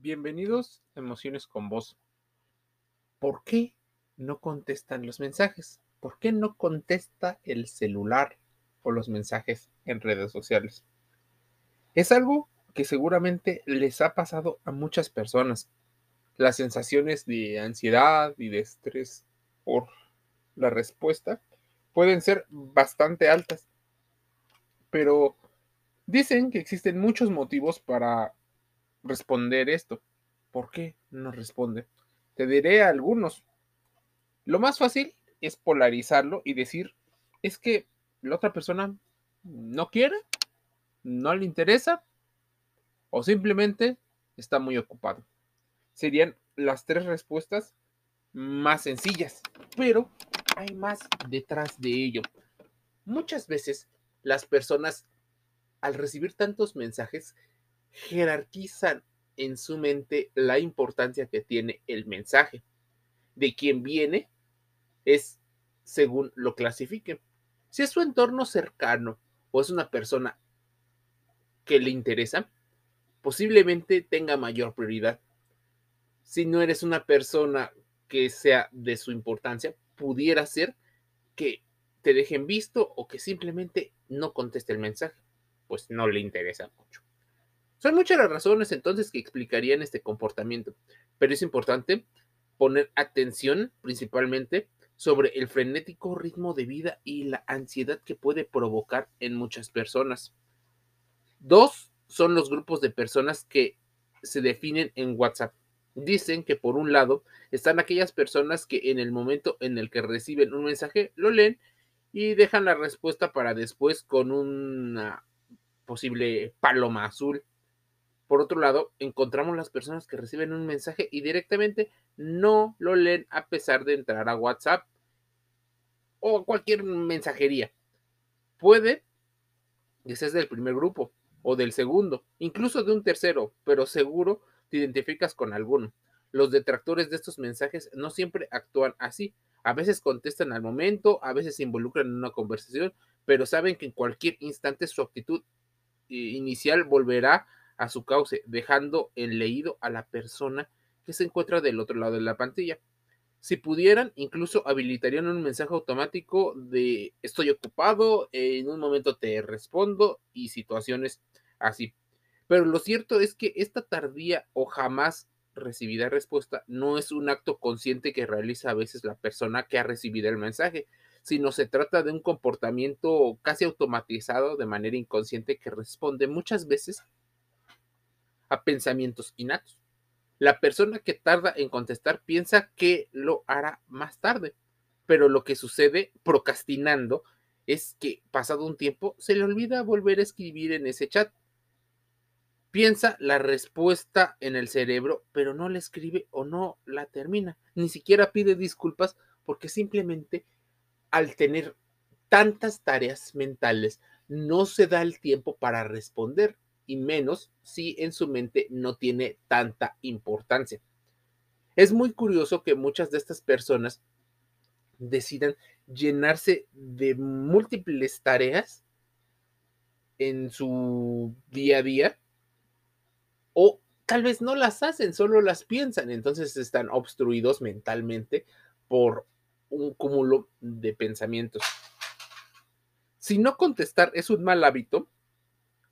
Bienvenidos a Emociones con Voz. ¿Por qué no contestan los mensajes? ¿Por qué no contesta el celular o los mensajes en redes sociales? Es algo que seguramente les ha pasado a muchas personas. Las sensaciones de ansiedad y de estrés por la respuesta pueden ser bastante altas. Pero dicen que existen muchos motivos para responder esto. ¿Por qué no responde? Te diré algunos. Lo más fácil es polarizarlo y decir, es que la otra persona no quiere, no le interesa o simplemente está muy ocupado. Serían las tres respuestas más sencillas, pero hay más detrás de ello. Muchas veces las personas al recibir tantos mensajes jerarquizan en su mente la importancia que tiene el mensaje. De quien viene es según lo clasifique. Si es su entorno cercano o es una persona que le interesa, posiblemente tenga mayor prioridad. Si no eres una persona que sea de su importancia, pudiera ser que te dejen visto o que simplemente no conteste el mensaje, pues no le interesa mucho. Son muchas las razones entonces que explicarían este comportamiento, pero es importante poner atención principalmente sobre el frenético ritmo de vida y la ansiedad que puede provocar en muchas personas. Dos son los grupos de personas que se definen en WhatsApp. Dicen que por un lado están aquellas personas que en el momento en el que reciben un mensaje lo leen y dejan la respuesta para después con una posible paloma azul. Por otro lado, encontramos las personas que reciben un mensaje y directamente no lo leen a pesar de entrar a WhatsApp o cualquier mensajería. Puede que seas del primer grupo o del segundo, incluso de un tercero, pero seguro te identificas con alguno. Los detractores de estos mensajes no siempre actúan así. A veces contestan al momento, a veces se involucran en una conversación, pero saben que en cualquier instante su actitud eh, inicial volverá a su cauce, dejando en leído a la persona que se encuentra del otro lado de la pantalla. Si pudieran, incluso habilitarían un mensaje automático de estoy ocupado, en un momento te respondo y situaciones así. Pero lo cierto es que esta tardía o jamás recibida respuesta no es un acto consciente que realiza a veces la persona que ha recibido el mensaje, sino se trata de un comportamiento casi automatizado de manera inconsciente que responde muchas veces a pensamientos innatos. La persona que tarda en contestar piensa que lo hará más tarde, pero lo que sucede procrastinando es que pasado un tiempo se le olvida volver a escribir en ese chat. Piensa la respuesta en el cerebro, pero no la escribe o no la termina. Ni siquiera pide disculpas porque simplemente al tener tantas tareas mentales no se da el tiempo para responder y menos si en su mente no tiene tanta importancia. Es muy curioso que muchas de estas personas decidan llenarse de múltiples tareas en su día a día o tal vez no las hacen, solo las piensan, entonces están obstruidos mentalmente por un cúmulo de pensamientos. Si no contestar es un mal hábito,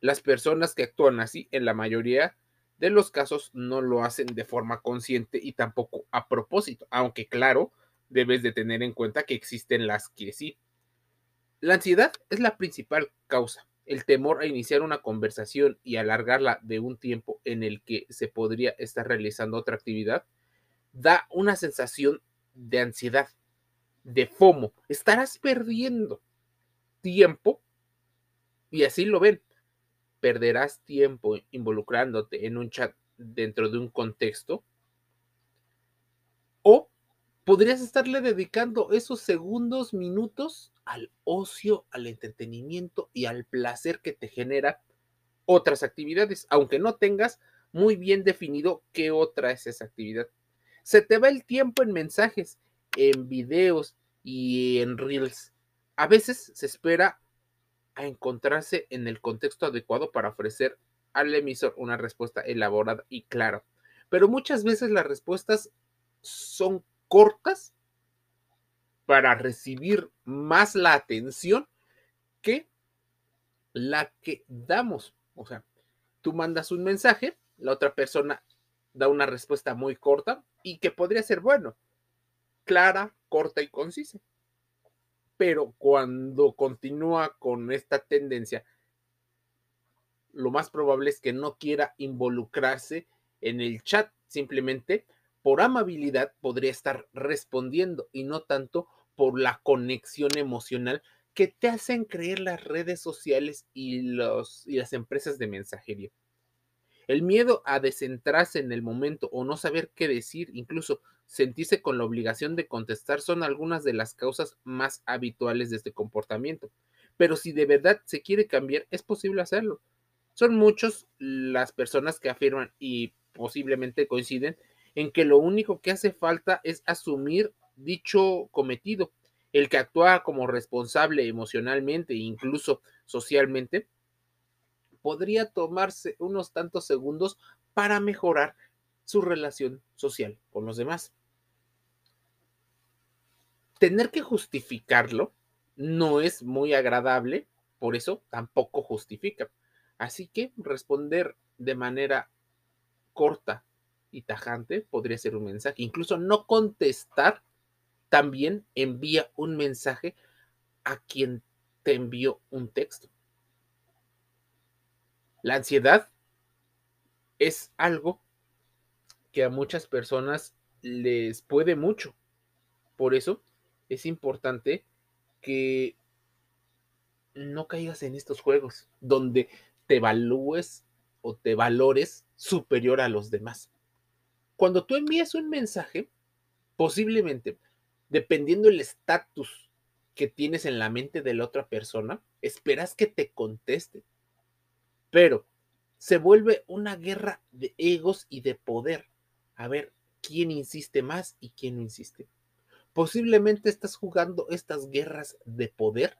las personas que actúan así, en la mayoría de los casos, no lo hacen de forma consciente y tampoco a propósito, aunque claro, debes de tener en cuenta que existen las que sí. La ansiedad es la principal causa. El temor a iniciar una conversación y alargarla de un tiempo en el que se podría estar realizando otra actividad da una sensación de ansiedad, de FOMO. Estarás perdiendo tiempo y así lo ven perderás tiempo involucrándote en un chat dentro de un contexto o podrías estarle dedicando esos segundos, minutos al ocio, al entretenimiento y al placer que te genera otras actividades, aunque no tengas muy bien definido qué otra es esa actividad. Se te va el tiempo en mensajes, en videos y en reels. A veces se espera a encontrarse en el contexto adecuado para ofrecer al emisor una respuesta elaborada y clara. pero muchas veces las respuestas son cortas para recibir más la atención que la que damos. O sea, tú mandas un mensaje, la otra persona da una respuesta muy corta y que podría ser bueno, clara, corta y concisa. Pero cuando continúa con esta tendencia, lo más probable es que no quiera involucrarse en el chat, simplemente por amabilidad podría estar respondiendo y no tanto por la conexión emocional que te hacen creer las redes sociales y, los, y las empresas de mensajería. El miedo a descentrarse en el momento o no saber qué decir, incluso sentirse con la obligación de contestar, son algunas de las causas más habituales de este comportamiento. Pero si de verdad se quiere cambiar, es posible hacerlo. Son muchos las personas que afirman y posiblemente coinciden en que lo único que hace falta es asumir dicho cometido. El que actúa como responsable emocionalmente e incluso socialmente podría tomarse unos tantos segundos para mejorar su relación social con los demás. Tener que justificarlo no es muy agradable, por eso tampoco justifica. Así que responder de manera corta y tajante podría ser un mensaje. Incluso no contestar también envía un mensaje a quien te envió un texto. La ansiedad es algo que a muchas personas les puede mucho. Por eso es importante que no caigas en estos juegos donde te evalúes o te valores superior a los demás. Cuando tú envías un mensaje, posiblemente, dependiendo el estatus que tienes en la mente de la otra persona, esperas que te conteste pero se vuelve una guerra de egos y de poder. A ver quién insiste más y quién no insiste. Posiblemente estás jugando estas guerras de poder.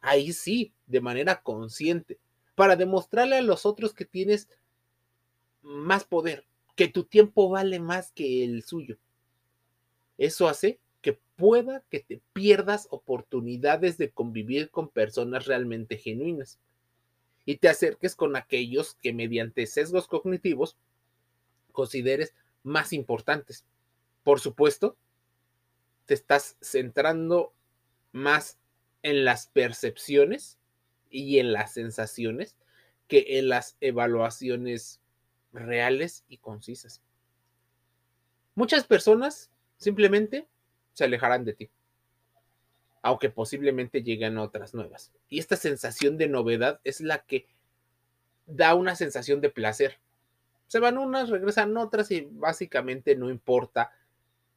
Ahí sí, de manera consciente, para demostrarle a los otros que tienes más poder, que tu tiempo vale más que el suyo. Eso hace que pueda que te pierdas oportunidades de convivir con personas realmente genuinas y te acerques con aquellos que mediante sesgos cognitivos consideres más importantes. Por supuesto, te estás centrando más en las percepciones y en las sensaciones que en las evaluaciones reales y concisas. Muchas personas simplemente se alejarán de ti aunque posiblemente lleguen otras nuevas. Y esta sensación de novedad es la que da una sensación de placer. Se van unas, regresan otras y básicamente no importa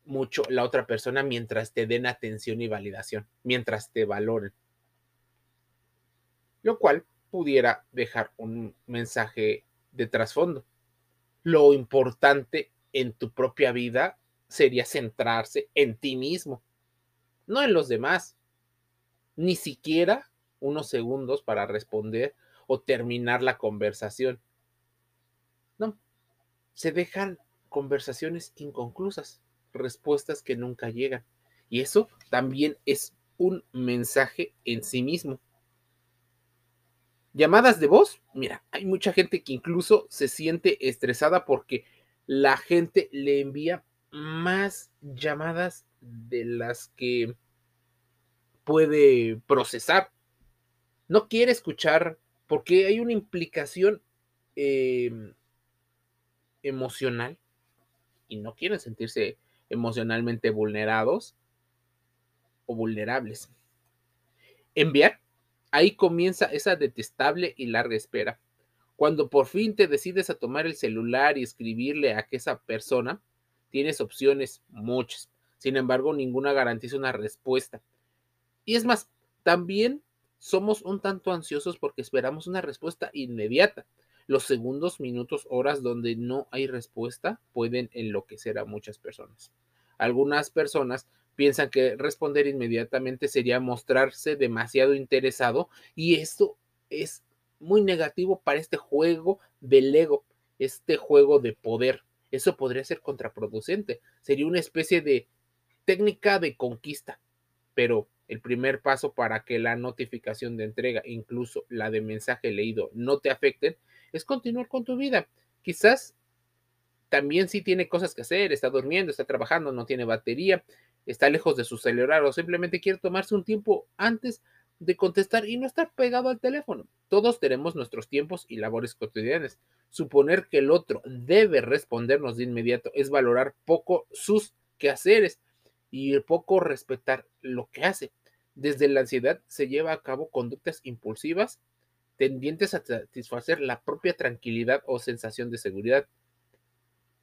mucho la otra persona mientras te den atención y validación, mientras te valoren. Lo cual pudiera dejar un mensaje de trasfondo. Lo importante en tu propia vida sería centrarse en ti mismo no en los demás. Ni siquiera unos segundos para responder o terminar la conversación. No, se dejan conversaciones inconclusas, respuestas que nunca llegan. Y eso también es un mensaje en sí mismo. Llamadas de voz, mira, hay mucha gente que incluso se siente estresada porque la gente le envía más llamadas de las que puede procesar. No quiere escuchar porque hay una implicación em, emocional y no quieren sentirse emocionalmente vulnerados o vulnerables. Enviar, ahí comienza esa detestable y larga espera. Cuando por fin te decides a tomar el celular y escribirle a esa persona, tienes opciones, muchas. Sin embargo, ninguna garantiza una respuesta. Y es más, también somos un tanto ansiosos porque esperamos una respuesta inmediata. Los segundos, minutos, horas donde no hay respuesta pueden enloquecer a muchas personas. Algunas personas piensan que responder inmediatamente sería mostrarse demasiado interesado y esto es muy negativo para este juego del ego este juego de poder. Eso podría ser contraproducente. Sería una especie de técnica de conquista. Pero el primer paso para que la notificación de entrega, incluso la de mensaje leído, no te afecten, es continuar con tu vida. Quizás también sí tiene cosas que hacer, está durmiendo, está trabajando, no tiene batería, está lejos de su celular o simplemente quiere tomarse un tiempo antes de contestar y no estar pegado al teléfono. Todos tenemos nuestros tiempos y labores cotidianas. Suponer que el otro debe respondernos de inmediato es valorar poco sus quehaceres y poco respetar lo que hace. Desde la ansiedad se lleva a cabo conductas impulsivas tendientes a satisfacer la propia tranquilidad o sensación de seguridad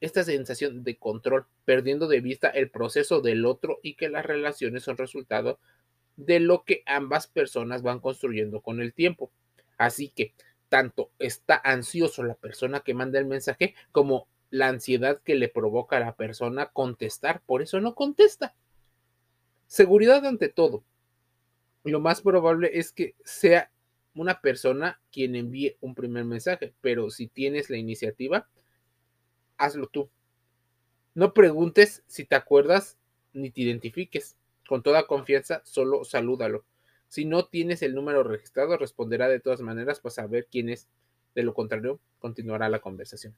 esta sensación de control, perdiendo de vista el proceso del otro y que las relaciones son resultado de lo que ambas personas van construyendo con el tiempo. Así que tanto está ansioso la persona que manda el mensaje como la ansiedad que le provoca a la persona contestar, por eso no contesta. Seguridad ante todo. Lo más probable es que sea una persona quien envíe un primer mensaje, pero si tienes la iniciativa, hazlo tú. No preguntes si te acuerdas ni te identifiques. Con toda confianza, solo salúdalo. Si no tienes el número registrado, responderá de todas maneras para saber quién es. De lo contrario, continuará la conversación.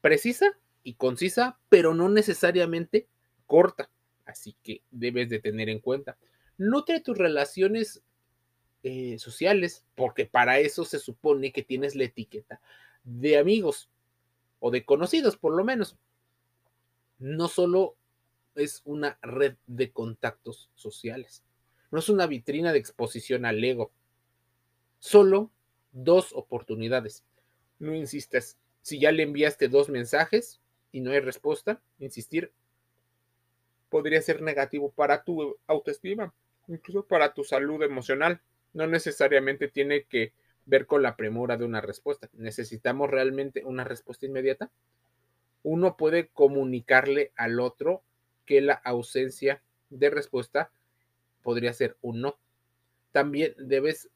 Precisa y concisa, pero no necesariamente corta. Así que debes de tener en cuenta. Nutre tus relaciones eh, sociales, porque para eso se supone que tienes la etiqueta de amigos o de conocidos por lo menos. No solo es una red de contactos sociales, no es una vitrina de exposición al ego, solo dos oportunidades. No insistas, si ya le enviaste dos mensajes y no hay respuesta, insistir podría ser negativo para tu autoestima, incluso para tu salud emocional. No necesariamente tiene que ver con la premura de una respuesta. ¿Necesitamos realmente una respuesta inmediata? Uno puede comunicarle al otro que la ausencia de respuesta podría ser un no. También debes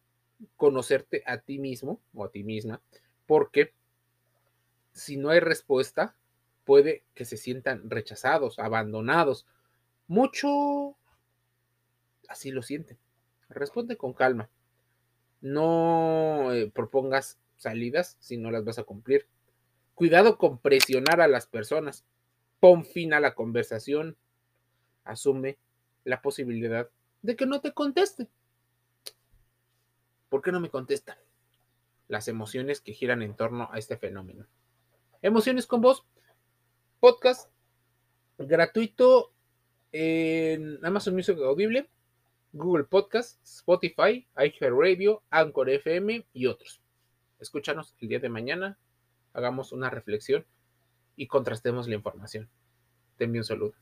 conocerte a ti mismo o a ti misma, porque si no hay respuesta, puede que se sientan rechazados, abandonados. Mucho así lo sienten. Responde con calma. No eh, propongas salidas si no las vas a cumplir. Cuidado con presionar a las personas. Pon fin a la conversación. Asume la posibilidad de que no te conteste. ¿Por qué no me contesta? Las emociones que giran en torno a este fenómeno. Emociones con vos. Podcast gratuito en Amazon Music Audible Google Podcast, Spotify, iHeartRadio, Anchor FM y otros. Escúchanos el día de mañana, hagamos una reflexión y contrastemos la información. Te envío un saludo.